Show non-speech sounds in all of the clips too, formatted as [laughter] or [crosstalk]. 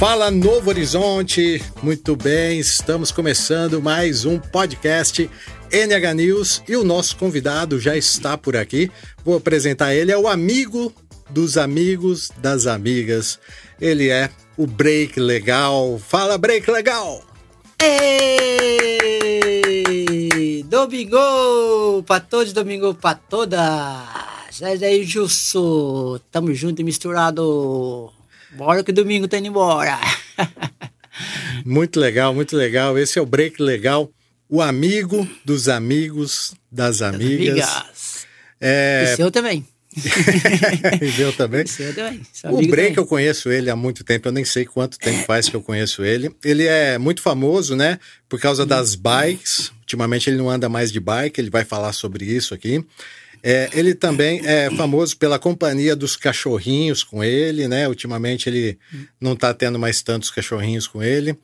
Fala Novo Horizonte, muito bem, estamos começando mais um podcast NH News e o nosso convidado já está por aqui. Vou apresentar ele, é o amigo dos amigos das amigas. Ele é o Break Legal. Fala Break Legal! Ei! Domingo! Pra todos, domingo pra todas! Sai aí, Jusso! Tamo junto e misturado! Bora que domingo tá indo embora. [laughs] muito legal, muito legal. Esse é o Break Legal, o amigo dos amigos das amigas. Das amigas. É... O seu também. [laughs] e eu também. Seu também. o Break, eu conheço ele há muito tempo, eu nem sei quanto tempo faz que eu conheço ele. Ele é muito famoso, né? Por causa das bikes. Ultimamente ele não anda mais de bike, ele vai falar sobre isso aqui. É, ele também é famoso pela companhia dos cachorrinhos com ele, né? Ultimamente ele não está tendo mais tantos cachorrinhos com ele.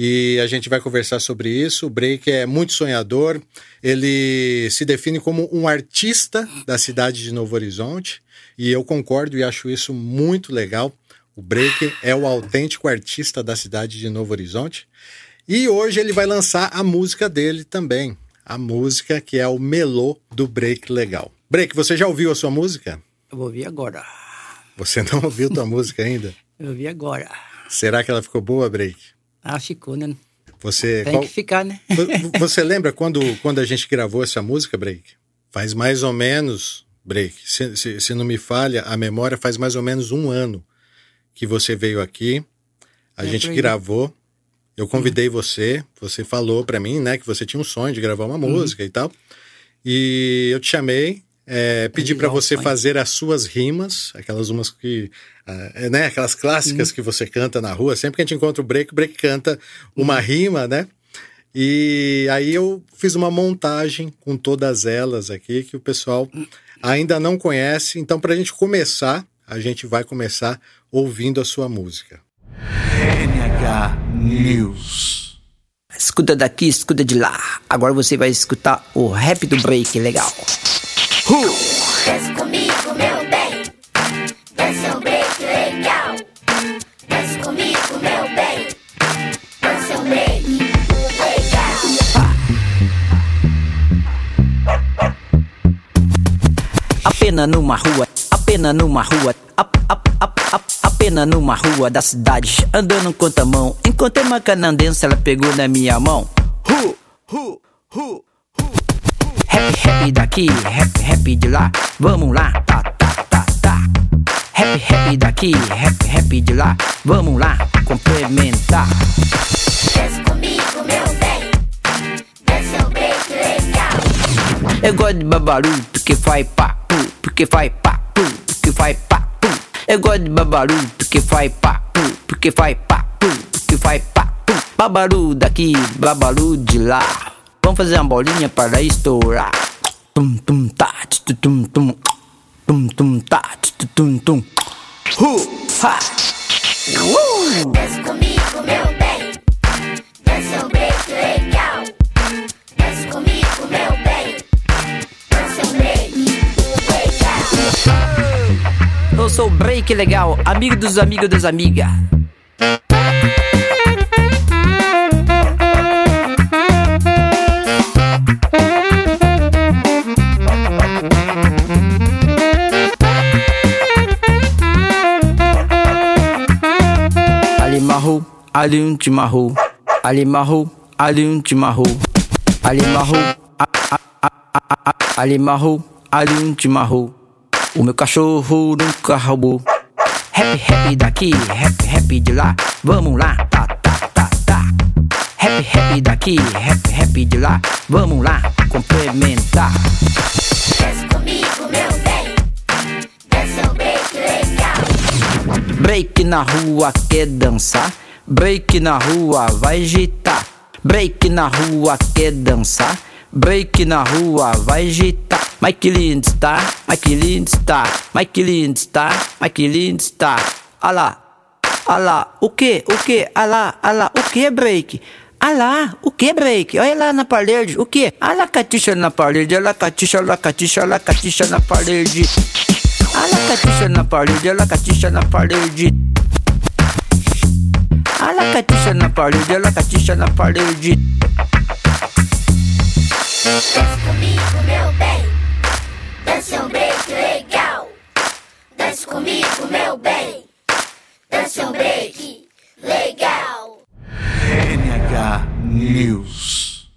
E a gente vai conversar sobre isso. O Break é muito sonhador. Ele se define como um artista da cidade de Novo Horizonte. E eu concordo e acho isso muito legal. O Break é o autêntico artista da cidade de Novo Horizonte. E hoje ele vai lançar a música dele também. A música que é o Melô do Break Legal. Break, você já ouviu a sua música? Eu vou ouvir agora. Você não ouviu tua música ainda? [laughs] Eu ouvi agora. Será que ela ficou boa, Break? Ah, ficou, né? Você, Tem qual... que ficar, né? [laughs] você lembra quando, quando a gente gravou essa música, Break? Faz mais ou menos, Break, se, se, se, não me falha, a memória faz mais ou menos um ano que você veio aqui, a é gente gravou, eu convidei uhum. você, você falou para mim, né, que você tinha um sonho de gravar uma uhum. música e tal, e eu te chamei, é, pedir para você fazer as suas rimas, aquelas umas que. Uh, né, aquelas clássicas que você canta na rua. Sempre que a gente encontra o break, o break canta uma uhum. rima, né? E aí eu fiz uma montagem com todas elas aqui que o pessoal ainda não conhece. Então, para a gente começar, a gente vai começar ouvindo a sua música. NH News. Escuta daqui, escuta de lá. Agora você vai escutar o rap do break legal. Desce comigo, meu bem. Dança um break legal. Desce comigo, meu bem. Dança um break legal. Apenas numa rua, apenas numa rua, ap, ap, ap, ap, apenas numa rua da cidade, andando com a mão. Encontrei uma canandense, ela pegou na minha mão. Hu, hu, hu. Happy, happy daqui, happy, happy de lá. Vamos lá, tá, tá, tá, tá. Happy, happy daqui, happy, happy de lá. Vamos lá, complementar. Desce comigo, meu bem. Desce um break legal. Eu gosto de babalu, porque faz papo, porque faz papo, porque faz papo. Eu gosto de babalu, porque faz papo, porque faz papo, porque faz papo. Babalu daqui, babalu de lá. Vamos fazer uma bolinha para estourar. Tum tum tá, tum tum. Tum tum tá, tum tum. Hu, ha. Uh! Dança comigo, meu bem. Dança um break legal. Dança comigo, meu bem. Dança um break legal. Eu sou o break legal, amigo dos amigos das amigas. Ali um chimarrão, ali marro, ali um chimarrão, ali marro, ali marro, ali um chimarrão. O meu cachorro nunca roubou. Happy, happy daqui, happy, happy de lá. Vamos lá, tá, tá, tá, tá. Happy, happy daqui, happy, happy de lá. Vamos lá, complementar. Break na rua quer dançar. Break na rua, vai agitar. Break na rua, quer dançar. Break na rua, vai agitar. Mike Lindstar, Mike Lindstar, Mike Lindstar, Mike Lindstar. Alá, alá, o que, o que, alá, alá, o que break? Alá, o que break? Olha lá na parede, o que? Alá catixa na parede, alá catixa, alá catixa, alá catixa na parede. Alá catixa na parede, alá catixa na parede. parede, ela catixa na parede. Dance comigo, meu bem. Dance um break legal. Dance comigo, meu bem. Dance um break legal. NH News.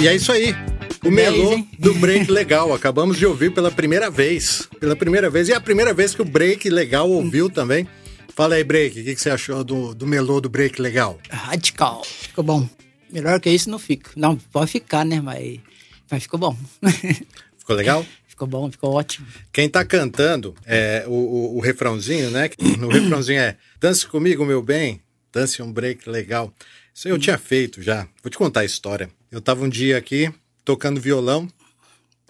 E é isso aí. O Dez, melô hein? do Break Legal. Acabamos de ouvir pela primeira vez. Pela primeira vez. E é a primeira vez que o Break Legal ouviu também. Fala aí, Break, o que, que você achou do, do melô do Break Legal? Radical. Ficou bom. Melhor que isso não fica. Não, pode ficar, né? Mas, mas ficou bom. [laughs] Ficou legal? ficou bom, ficou ótimo. Quem tá cantando é o, o, o refrãozinho, né? [clears throat] O refrãozinho é Dance comigo, meu bem, dance um break legal. Isso aí eu tinha feito já. Vou te contar a história. Eu tava um dia aqui tocando violão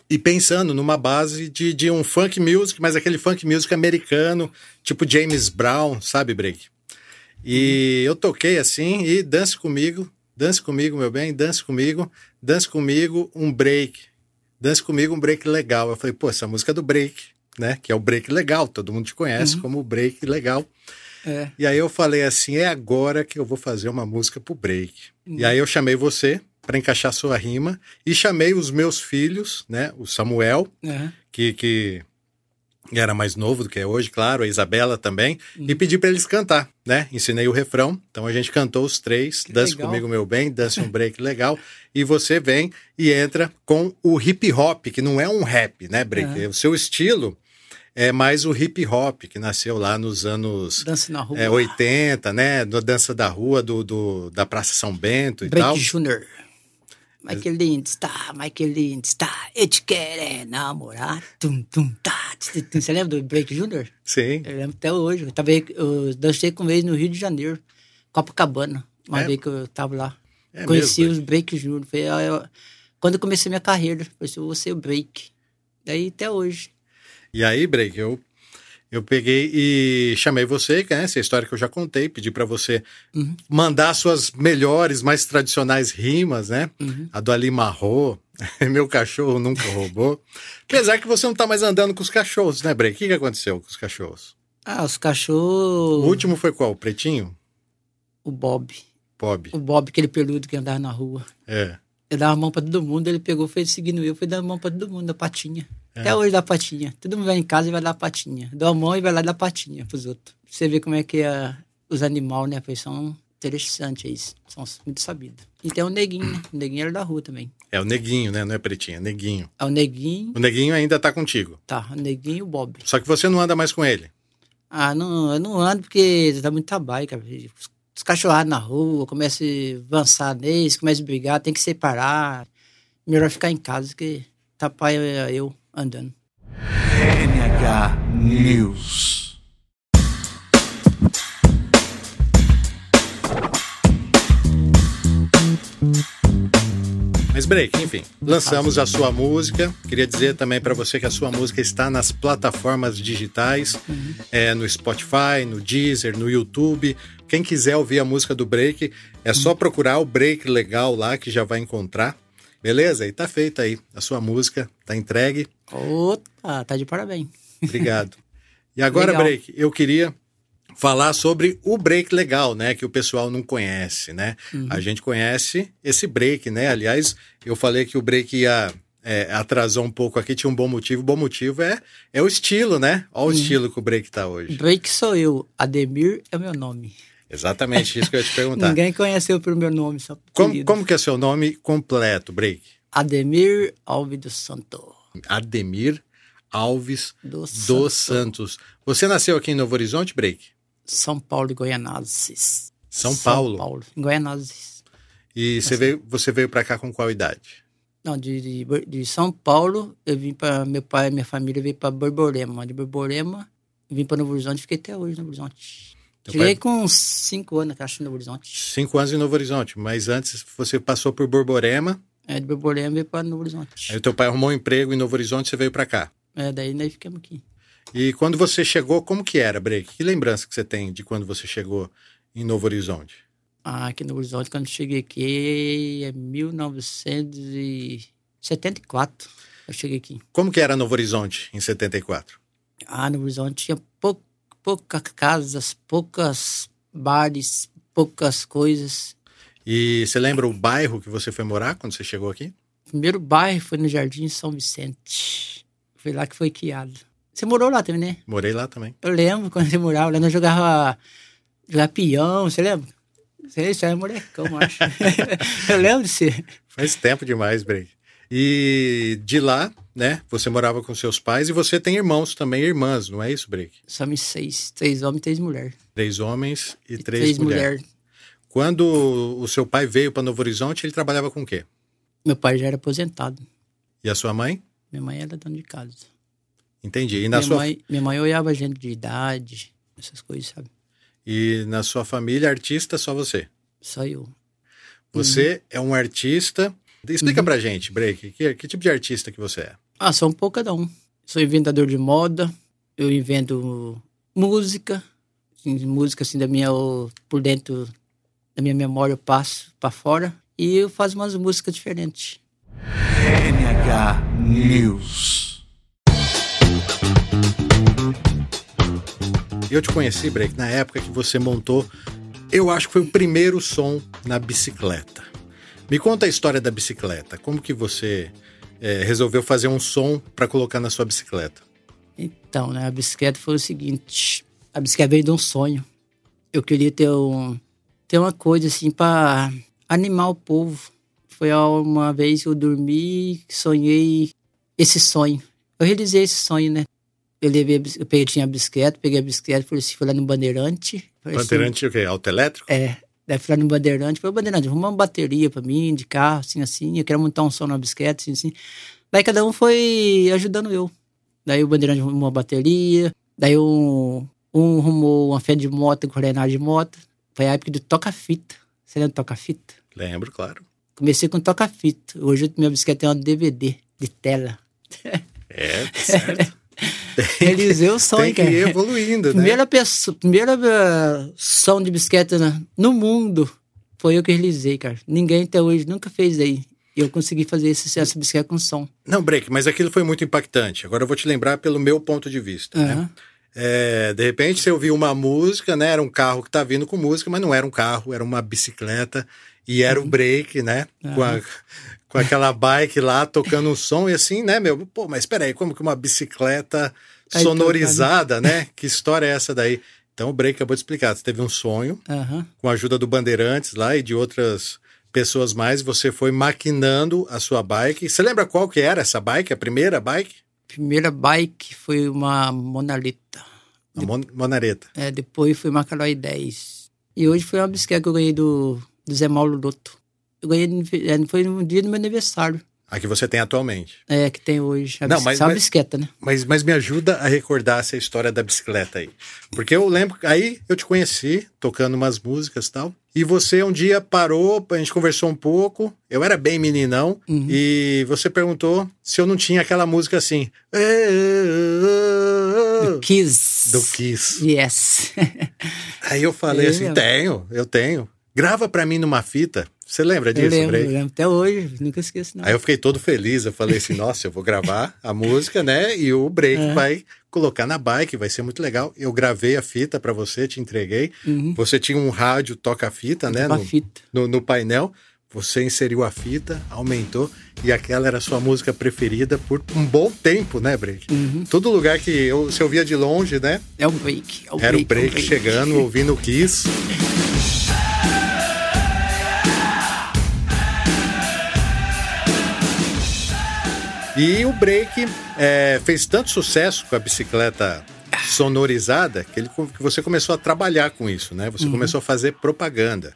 e pensando numa base de, de um funk music, mas aquele funk music americano, tipo James Brown, sabe, break? E eu toquei assim e dance comigo, dance comigo, meu bem, dance comigo, dance comigo, um break. Dance comigo, um break legal. Eu falei, pô, essa música é do break, né? Que é o break legal, todo mundo te conhece como o break legal. É. E aí eu falei assim, é agora que eu vou fazer uma música pro break. E aí eu chamei você para encaixar sua rima e chamei os meus filhos, né? O Samuel, É. que, que era mais novo do que é hoje, claro, a Isabela também, e pedi para eles cantar, né? Ensinei o refrão, então a gente cantou os três, Que Dance legal. Comigo Meu Bem, Dance um Break Legal, e você vem e entra com o hip hop, que não é um rap, né, Break? O seu estilo é mais o hip hop, que nasceu lá nos anos Dança na rua. é, 80, né? Da dança da rua, do, do- da Praça São Bento e tal. Break Junior. Michael Lind está, Michael Lind está, eu te quero é namorar. Tum, tum, tá. tum, tum. Você lembra do Break Junior? Sim. Eu lembro até hoje. Eu, tava, eu dancei com eles no Rio de Janeiro, Copacabana, uma É? vez que eu tava lá. É Conheci mesmo, os Break Junior. Foi, eu- quando eu comecei minha carreira, eu falei assim, eu vou ser o Break. Daí até hoje. E aí, Break, eu, eu peguei e chamei você, que é essa história que eu já contei, pedi pra você Uhum. mandar suas melhores, mais tradicionais rimas, né? Uhum. A do Ali Marro, [laughs] meu cachorro nunca roubou. Apesar que você não tá mais andando com os cachorros, né, Break? O que, que aconteceu com os cachorros? Ah, os O cachorros. último foi qual? O pretinho? O Bob. Bob. O Bob, aquele peludo que andava na rua. É. Eu dava a mão pra todo mundo, ele pegou, foi seguindo eu, foi dando a mão pra todo mundo, da patinha. É. Até hoje dá patinha. Todo mundo vai em casa e vai dar patinha. Dá a mão e vai lá dar patinha pros outros. Você vê como é que é os animais, né? Pois são interessantes isso. São muito sabidos. E tem o neguinho, né? O neguinho era da rua também. É o neguinho, né? Não é pretinho, é neguinho. É o neguinho, O neguinho ainda tá contigo. tá, o neguinho e o Bob. Só que você não anda mais com ele. Ah, não, eu não ando porque dá muito trabalho, cara. Os, os cachorrados na rua, começa a avançar neles, começa a brigar, tem que separar. Melhor ficar em casa que tapar eu, eu andando. NH News. Mas break, enfim, lançamos a sua música. Queria dizer também para você que a sua música está nas plataformas digitais, é, no Spotify, no Deezer, no YouTube. Quem quiser ouvir a música do Break, é só procurar o Break Legal lá que já vai encontrar. Beleza? E tá feita aí. A sua música tá entregue. Opa, tá de parabéns. Obrigado. E agora, Legal. Break, eu queria falar sobre o break legal, né? Que o pessoal não conhece, né? A gente conhece esse break, né? Aliás, eu falei que o break ia. é, atrasou um pouco aqui, tinha um bom motivo. O bom motivo é, é o estilo, né? Olha o estilo que o break tá hoje. Break sou eu, Ademir é o meu nome. Exatamente isso que eu ia te perguntar. Ninguém conheceu pelo meu nome, só Como, como que é seu nome completo, break? Ademir Alves do Santo. Ademir Alves Do dos Santo. Santos. Você nasceu aqui em Novo Horizonte, break? São Paulo e Goianazes. São Paulo. Paulo, em Goianazes. E você veio, você veio para cá com qual idade? Não, de, de, de São Paulo, eu vim para meu pai e minha família veio para Borborema. De Borborema, vim para Novo Horizonte, fiquei até hoje no Horizonte. Teu Cheguei pai- com cinco anos, acho, no Novo Horizonte. Cinco anos em Novo Horizonte, mas antes você passou por Borborema, É, de Borborema veio para Novo Horizonte. aí teu pai arrumou um emprego em Novo Horizonte, você veio para cá. É, daí nós ficamos aqui. E quando você chegou, como que era, Break? Que lembrança que você tem de quando você chegou em Novo Horizonte? Ah, aqui no Horizonte, quando cheguei aqui, é 1974. Eu cheguei aqui. Como que era Novo Horizonte em 74? Ah, no Horizonte tinha pou, poucas casas, poucas bares, poucas coisas. E você lembra o bairro que você foi morar quando você chegou aqui? O primeiro bairro foi no Jardim São Vicente. Foi lá que foi criado. Você morou lá também, né? Morei lá também. Eu lembro quando você morava lá, nós jogava, jogava peão, você lembra? Você já é molecão, eu acho. [laughs] eu lembro de você. Faz tempo demais, Break. E de lá, né, você morava com seus pais e você tem irmãos também, irmãs, não é isso, Break? Somos seis, três homens e três mulheres. Três homens e, E três, mulheres. mulheres. Quando o seu pai veio para Novo Horizonte, ele trabalhava com o quê? Meu pai já era aposentado. E a sua mãe? Minha mãe era dona de casa. Entendi. E na, minha, sua, mãe, minha mãe olhava gente de idade, essas coisas, sabe? e na sua família, artista, só você? Só eu. Você é um artista. Explica pra gente, Break, que, que tipo de artista que você é? Ah, sou um um. Sou inventador de moda, eu invento música, assim, música assim da minha, por dentro da minha memória eu passo pra fora e eu faço umas músicas diferentes. NH News. Eu te conheci, Break, na época que você montou, eu acho que foi o primeiro som na bicicleta. Me conta a história da bicicleta. Como que você eh, resolveu fazer um som para colocar na sua bicicleta? Então, né, a bicicleta foi o seguinte, a bicicleta veio de um sonho. Eu queria ter um ter uma coisa assim pra animar o povo. Foi uma vez que eu dormi, sonhei esse sonho. Eu realizei esse sonho, né? Eu levei, a eu peguei, tinha a bicicleta, peguei a bicicleta, fui, assim, fui lá no Bandeirante. assim, Bandeirante o quê? Autoelétrico? é, daí fui lá no Bandeirante, falei, Bandeirante, arruma uma bateria pra mim, de carro, assim, assim, eu quero montar um som na bicicleta, assim, assim. Daí cada um foi ajudando eu. Daí o Bandeirante arrumou uma bateria, daí um, um arrumou uma fé de moto, com frenagem de moto. Foi a época do toca-fita. Você lembra do toca-fita? Lembro, claro. Comecei com toca-fita. Hoje minha bicicleta tem uma DVD de tela. É, tá certo. [laughs] Realizei o sonho, Tem que ir evoluindo, né? Primeira pessoa, primeira eh, som de bicicleta na- no mundo foi eu que realizei, cara. Ninguém até hoje nunca fez aí. E eu consegui fazer esse, essa bicicleta com som. Não, Break, mas aquilo foi muito impactante. Agora eu vou te lembrar pelo meu ponto de vista, né? Aham. É, de repente você ouviu uma música, né? Era um carro que tá vindo com música, mas não era um carro, era uma bicicleta e era o break, né? Com, a- com aquela bike lá tocando um som e assim, né, meu? Pô, mas espera aí, como que uma bicicleta sonorizada, né? Que história é essa daí? Então o break acabou de explicar. Você teve um sonho com a ajuda do Bandeirantes lá e de outras pessoas mais, você foi maquinando a sua bike. Você lembra qual que era essa bike, a primeira bike? Primeira bike foi uma Monalita. A Mon Monareta. É, depois foi uma Caloi 10. E hoje foi uma bicicleta que eu ganhei do, do Zé Mauro Loto. Eu ganhei, é, foi no dia do meu aniversário. A que você tem atualmente. É, que tem hoje. A Não, mas- só a mas- bicicleta, né? Mas, mas me ajuda a recordar essa história da bicicleta aí. Porque eu lembro, aí eu te conheci tocando umas músicas e tal. E você um dia parou, a gente conversou um pouco. Eu era bem meninão. E você perguntou se eu não tinha aquela música assim. Do Kiss. Do Kiss. Yes. [laughs] Aí eu falei Eu assim: lembro. tenho, eu tenho. Grava pra mim numa fita. Você lembra eu disso, lembro, Brei? eu lembro até hoje. Nunca esqueço, não. Aí eu fiquei todo feliz. Eu falei assim: [laughs] nossa, eu vou gravar a música, né? E o break É. vai colocar na bike, vai ser muito legal. Eu gravei a fita pra você, te entreguei. Uhum. Você tinha um rádio toca-fita, né? No, fita. no, no painel. Você inseriu a fita, aumentou, e aquela era a sua música preferida por um bom tempo, né, Break? Uhum. Todo lugar que eu, você ouvia de longe, né? É o break. É o Era o break, break chegando, ouvindo o Kiss. [laughs] E o break é, fez tanto sucesso com a bicicleta sonorizada que, ele, que você começou a trabalhar com isso, né? Você começou a fazer propaganda.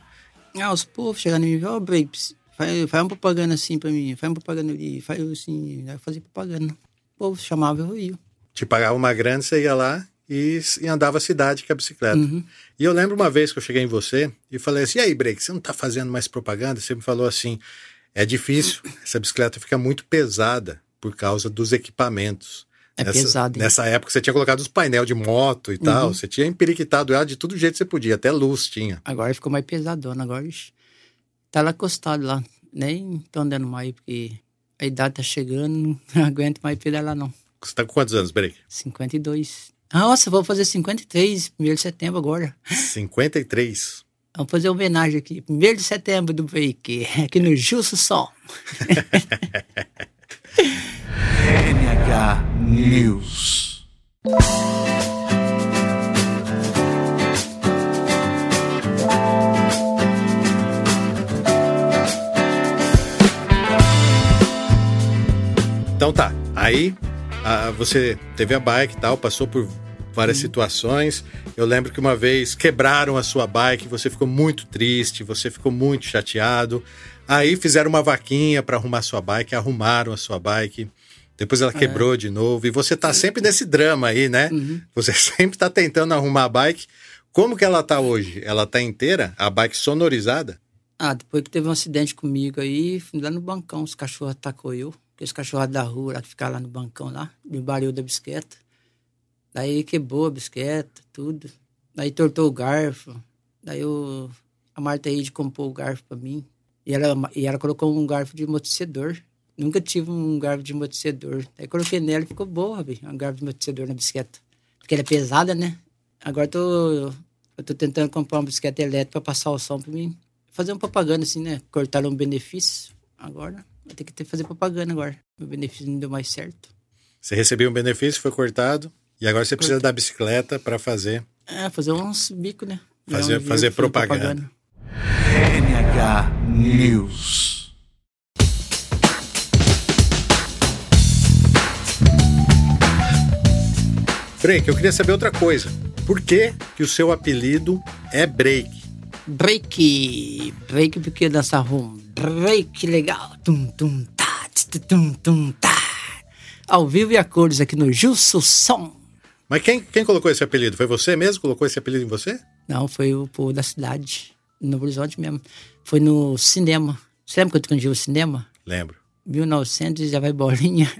Ah, os povos chegando em mim, ó, break, faz, faz uma propaganda assim pra mim, faz uma propaganda ali, faz assim, eu fazia propaganda. O povo chamava, eu ia. Te pagava uma grana, você ia lá e, e andava a cidade com a bicicleta. E eu lembro uma vez que eu cheguei em você e falei assim: e aí, Break, você não tá fazendo mais propaganda? Você me falou assim: é difícil, essa bicicleta fica muito pesada por causa dos equipamentos. É nessa, pesado, hein? Nessa época você tinha colocado os painel de moto e tal, você tinha empiriquitado ela de todo jeito que você podia, até luz tinha. Agora ficou mais pesadona, agora tá lá acostado lá. Nem tô andando mais, porque a idade tá chegando, [laughs] não aguento mais pedalar não. Você tá com quantos anos, Break? 52. Nossa, vou fazer 53, 1 de setembro agora. 53. Vamos fazer uma homenagem aqui. 1 de setembro do break, aqui no Justo Som. [laughs] News. Então tá. Aí a- você teve a bike e tal, passou por várias situações. Eu lembro que uma vez quebraram a sua bike, você ficou muito triste, você ficou muito chateado. Aí fizeram uma vaquinha para arrumar sua bike, arrumaram a sua bike. Depois ela quebrou de novo. E você tá sempre nesse drama aí, né? Você [laughs] sempre tá tentando arrumar a bike. Como que ela tá hoje? Ela tá inteira? A bike sonorizada? Ah, depois que teve um acidente comigo aí, fui lá no bancão, os cachorros atacou eu. Aqueles cachorros da rua lá que ficaram lá no bancão lá, no barulho da bicicleta. Daí quebrou a bicicleta, tudo. Daí tortou o garfo. Daí o, a Marta Reid comprou o garfo pra mim. E ela, e ela colocou um garfo de amortecedor. Nunca tive um garfo de amortecedor. Daí coloquei nela e ficou boa, bicho, um garfo de amortecedor na bicicleta. Porque ela é pesada, né? Agora eu tô, eu tô tentando comprar uma bicicleta elétrica pra passar o som pra mim. Fazer uma propaganda assim, né? Cortaram um benefício. Agora vai ter que ter, fazer propaganda agora. Meu benefício não deu mais certo. Você recebeu um benefício, foi cortado. E agora você precisa da bicicleta para fazer É, fazer uns bicos, né? Fazer- um fazer pra propaganda. NH News. Break, eu queria saber outra coisa. Por que, que o seu apelido é Break? Break! Break porque dança rum. Break legal. Tum, tum, tá, tum, tum, tá. Ao vivo e a cores aqui no Justo Som. Mas quem, quem colocou esse apelido? Foi você mesmo que colocou esse apelido em você? Não, foi o povo da cidade, no Horizonte mesmo. Foi no cinema. Você lembra quando eu o cinema? Lembro. 1900 e já vai bolinha.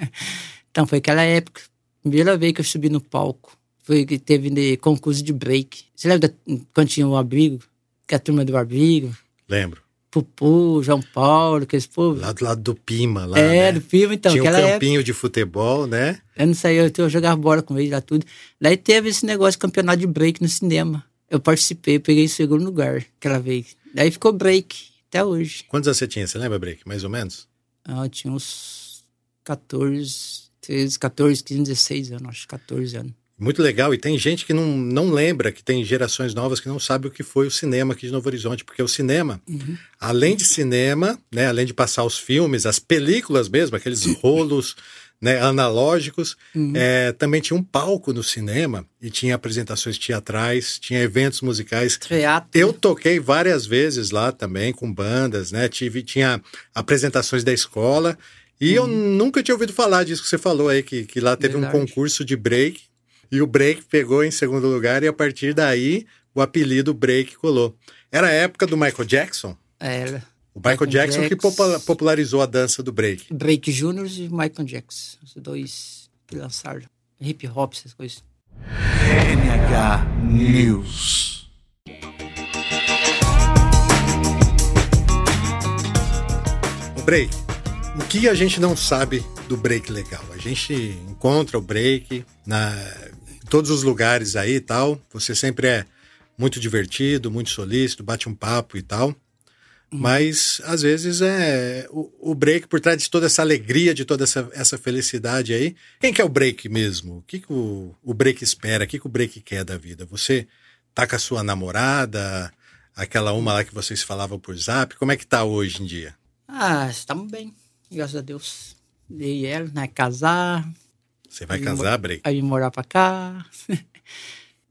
Então foi aquela época. Primeira vez que eu subi no palco. Foi que teve de concurso de break. Você lembra da- quando tinha o abrigo? Que a turma do abrigo? Lembro. Pupu, João Paulo, aqueles povos. Lá do lado do Pima, lá. É, né? do filme, então. Tinha um campinho de futebol, né? época. Eu não saía, eu, eu jogava bola com eles lá tudo. Daí teve esse negócio de campeonato de break no cinema. Eu participei, peguei segundo lugar aquela vez. Daí ficou break, até hoje. Quantos anos você tinha? Você lembra, Break? Mais ou menos? Ah, eu tinha uns 14, 13, 14, 15, 16 anos, acho, 14 anos. Muito legal. E tem gente que não, não lembra, que tem gerações novas que não sabe o que foi o cinema aqui de Novo Horizonte. Porque o cinema, além de cinema, né, além de passar os filmes, as películas mesmo, aqueles [coughs] rolos né, analógicos, é, também tinha um palco no cinema e tinha apresentações teatrais, tinha eventos musicais. Teatro. Eu toquei várias vezes lá também com bandas, né? Tive, tinha apresentações da escola e eu nunca tinha ouvido falar disso que você falou aí, que, que lá teve um Verdade. concurso de break e o break pegou em segundo lugar e a partir daí o apelido break colou. Era a época do Michael Jackson. Era. O Michael, Michael Jackson, que Jackson. popula- popularizou a dança do break. Drake Jr. e Michael Jackson. Os dois que lançaram. Hip hop, essas coisas. NH News. O break. O que a gente não sabe do break legal? A gente encontra o break na, em todos os lugares aí e tal. Você sempre é muito divertido, muito solícito, bate um papo e tal. Mas às vezes é o, o break por trás de toda essa alegria, de toda essa, essa felicidade aí. Quem que é o break mesmo? O que, que o, o break espera? O que, que o break quer da vida? Você tá com a sua namorada, aquela uma lá que vocês falavam por zap? Como é que tá hoje em dia? Ah, estamos bem. Graças a Deus. E ela, né? Casar. Você vai casar, break? Aí morar pra cá. [laughs]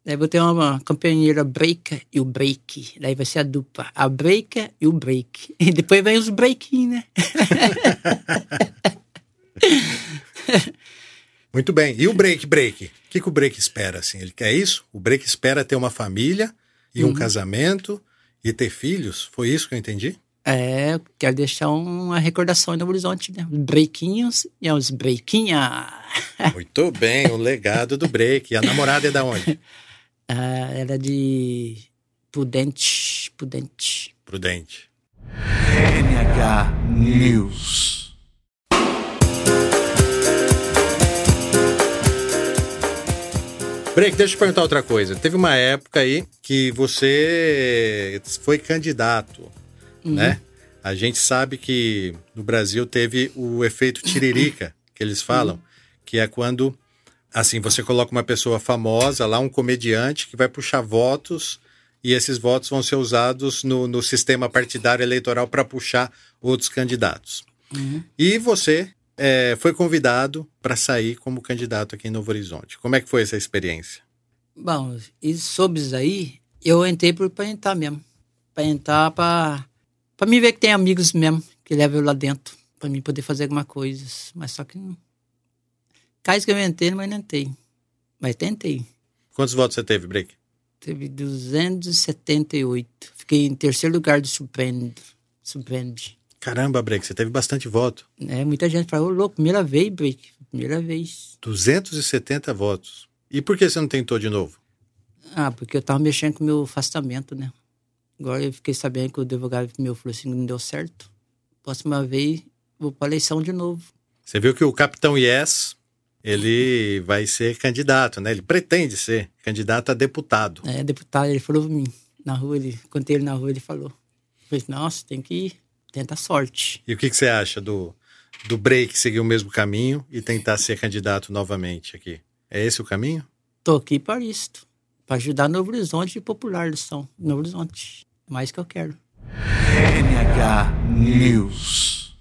Daí vou ter uma companheira breaker e o break. Daí vai ser a dupla. A breaker e o break. E depois vem os breaking, né? [laughs] Muito bem. E o break, break? O que, que o break espera? Assim? Ele quer isso? O break espera ter uma família e um casamento e ter filhos? Foi isso que eu entendi? É, quero deixar uma recordação aí no horizonte, né? Os breaquinhos e os breaquinha. [laughs] Muito bem, o legado do break. E a namorada é da onde? [laughs] Ah, era de Prudente, Prudente. Prudente. NH News. Break, deixa eu te perguntar outra coisa. Teve uma época aí que você foi candidato, né? A gente sabe que no Brasil teve o efeito [coughs] tiririca, que eles falam, que é quando, assim, você coloca uma pessoa famosa lá, um comediante, que vai puxar votos e esses votos vão ser usados no, no sistema partidário eleitoral para puxar outros candidatos. E você é, foi convidado para sair como candidato aqui em Novo Horizonte. Como é que foi essa experiência? Bom, e sobre isso aí, eu entrei por pra entrar mesmo. Pra entrar pra, pra mim ver que tem amigos mesmo que levam eu lá dentro. Pra mim poder fazer alguma coisa. Mas só que não. Cais que eu entrei, mas não entrei. Mas tentei. Quantos votos você teve, Break? Teve 278. Fiquei em terceiro lugar do. Surpreende. Caramba, Break, você teve bastante voto. É, muita gente falou, ô louco, primeira vez, Break. Primeira vez. 270 votos. E por que você não tentou de novo? Ah, porque eu tava mexendo com o meu afastamento, né? Agora eu fiquei sabendo que o advogado meu falou assim, não deu certo. Próxima vez, vou pra eleição de novo. Você viu que o Capitão Yes, ele vai ser candidato, né? Ele pretende ser candidato a deputado. É, deputado, ele falou pra mim, na rua, ele, contei ele na rua, ele falou. Eu falei, nossa, tem que tentar sorte. E o que, que você acha do, do Break seguir o mesmo caminho e tentar ser candidato novamente aqui? É esse o caminho? Tô aqui para isto, para ajudar Novo Horizonte e popular lição. Novo Horizonte, mais que eu quero. NH News.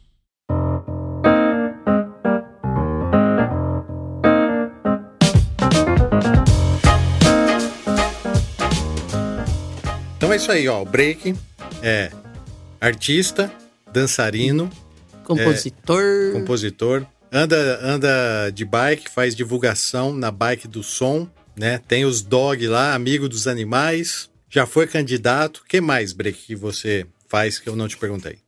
Então é isso aí, ó. O Break é artista, dançarino, Compositor, compositor, anda, anda de bike, faz divulgação na bike do som, né? Tem os dog lá, amigo dos animais, já foi candidato. que mais, Break, que você faz que eu não te perguntei?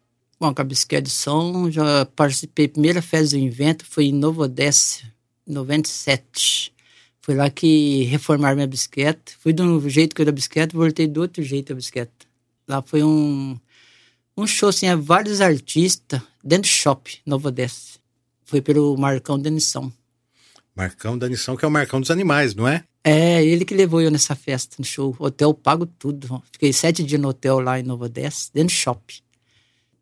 bom, a bicicleta de som, já participei, primeira festa do evento foi em Novo Odessa, em 97. Foi lá que reformaram minha bicicleta. Fui do jeito que eu da bicicleta, voltei do outro jeito da bicicleta. Lá foi um, um show, assim, é vários artistas dentro do shopping, Novo Odessa. Foi pelo Marcão Denissão. Marcão da Nição, que é o Marcão dos Animais, não é? É, ele que levou eu nessa festa, no show. Hotel pago tudo. Fiquei sete dias no hotel lá em Novo Odessa, dentro do shopping.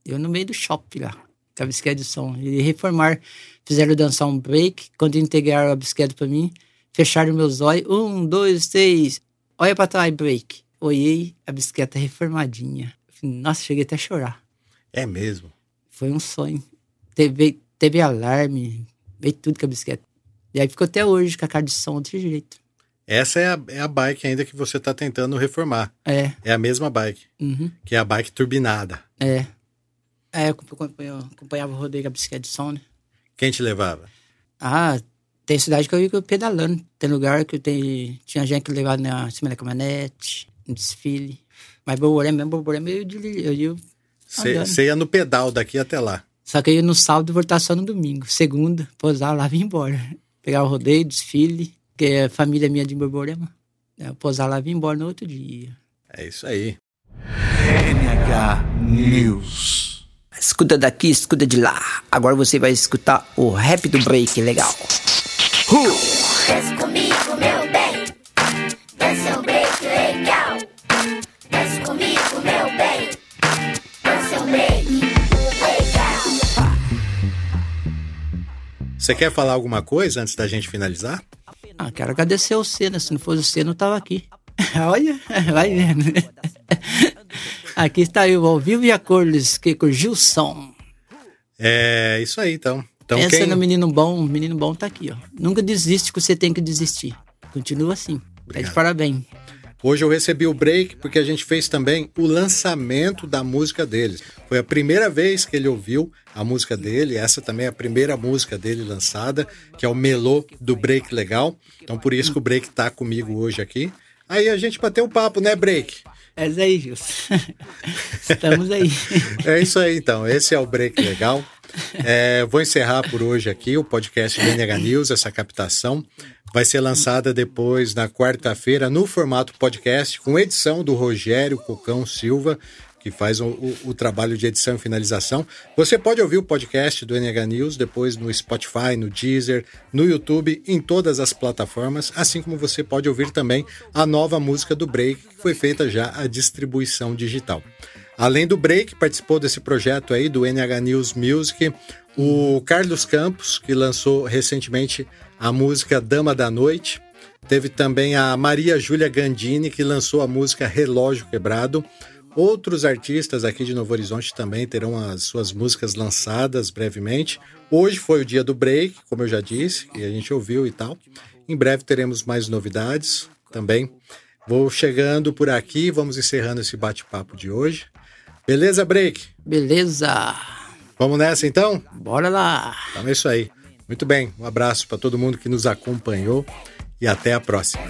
Eu no meio do shopping lá, com a bicicleta de som. E reformar, fizeram dançar um break. Quando integraram a bicicleta pra mim, fecharam meus olhos. Um, dois, três. Olha pra trás, break. Olhei, a bicicleta reformadinha. Nossa, cheguei até a chorar. É mesmo. Foi um sonho. Teve, teve alarme, veio tudo com a bicicleta. E aí ficou até hoje com a cara de som desse jeito. Essa é a, é a bike ainda que você está tentando reformar. É, É a mesma bike, uhum, que é a bike turbinada. é. É, eu acompanhava, acompanhava o rodeio com a bicicleta de som, né? Quem te levava? Ah, tem cidade que eu ia pedalando. Tem lugar que eu tenho, tinha gente que levava na cima da caminhonete, no desfile. Mas Borborema mesmo, Borborema eu, diri- eu ia Você ia no pedal daqui até lá. Só que eu ia no sábado e voltar só no domingo. Segunda, posar lá e vim embora. Pegar o rodeio, desfile, que é família minha de Borborema. Eu posar lá e vim embora no outro dia. É isso aí. NH News. Escuta daqui, escuta de lá. Agora você vai escutar o rap do break, legal. Dança Você quer falar alguma coisa antes da gente finalizar? Ah, quero agradecer ao Senna. Se não fosse o Senna, eu tava aqui. [laughs] Olha, vai vendo. [laughs] Aqui está eu, ao vivo e a cores, que com Gilson. É isso aí, então. Então Pensa quem... no menino bom, o menino bom tá aqui, ó. Nunca desiste que você tem que desistir. Continua assim. Tá de Obrigado. parabéns. Hoje eu recebi o break porque a gente fez também o lançamento da música deles. Foi a primeira vez que ele ouviu a música dele, essa também é a primeira música dele lançada, que é o Melô do Break Legal. Então por isso que o Break tá comigo hoje aqui. Aí a gente bateu um papo, né, Break? É isso aí, [laughs] Gilson. Estamos aí. É isso aí, então. Esse é o Break Legal. É, vou encerrar por hoje aqui o podcast do NH News, essa captação. Vai ser lançada depois, na quarta-feira, no formato podcast, com edição do Rogério Cocão Silva, que faz o, o, o, trabalho de edição e finalização. Você pode ouvir o podcast do NH News depois no Spotify, no Deezer, no YouTube, em todas as plataformas, assim como você pode ouvir também a nova música do Break, que foi feita já a distribuição digital. Além do Break, participou desse projeto aí do NH News Music, o Carlos Campos, que lançou recentemente a música Dama da Noite. Teve também a Maria Júlia Gandini, que lançou a música Relógio Quebrado. Outros artistas aqui de Novo Horizonte também terão as suas músicas lançadas brevemente. Hoje foi o dia do break, como eu já disse, e a gente ouviu e tal. Em breve teremos mais novidades também. Vou chegando por aqui, vamos encerrando esse bate-papo de hoje. Beleza, break? Beleza. Vamos nessa então? Bora lá. Então é isso aí. Muito bem, um abraço para todo mundo que nos acompanhou e até a próxima.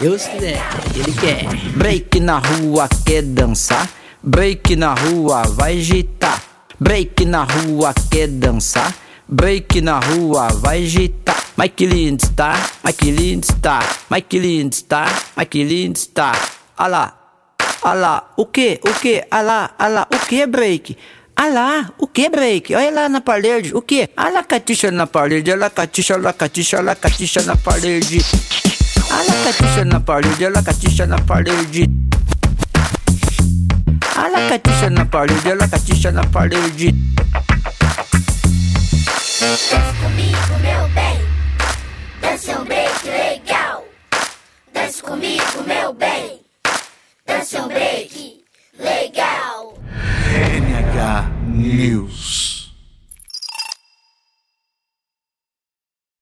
Deus quiser, Ele quer. Break na rua quer dançar, break na rua vai agitar. Break na rua quer dançar, break na rua vai agitar. Mike Lindstar, Mike Lindstar, Mike Lindstar, Mike Lindstar. Alá, alá, o que, o que, alá, alá, o que break? Ah lá, o que break? Olha lá na parede, o que? Ah lá catixa na parede, olha lá catixa, lá catixa, lá catixa na parede. Ah lá catixa na parede, olha lá catixa na parede. Ah lá catixa na parede, olha lá catixa na parede. Dança comigo, meu bem. Dança um break legal. Dança comigo, meu bem. Dança um break legal. News.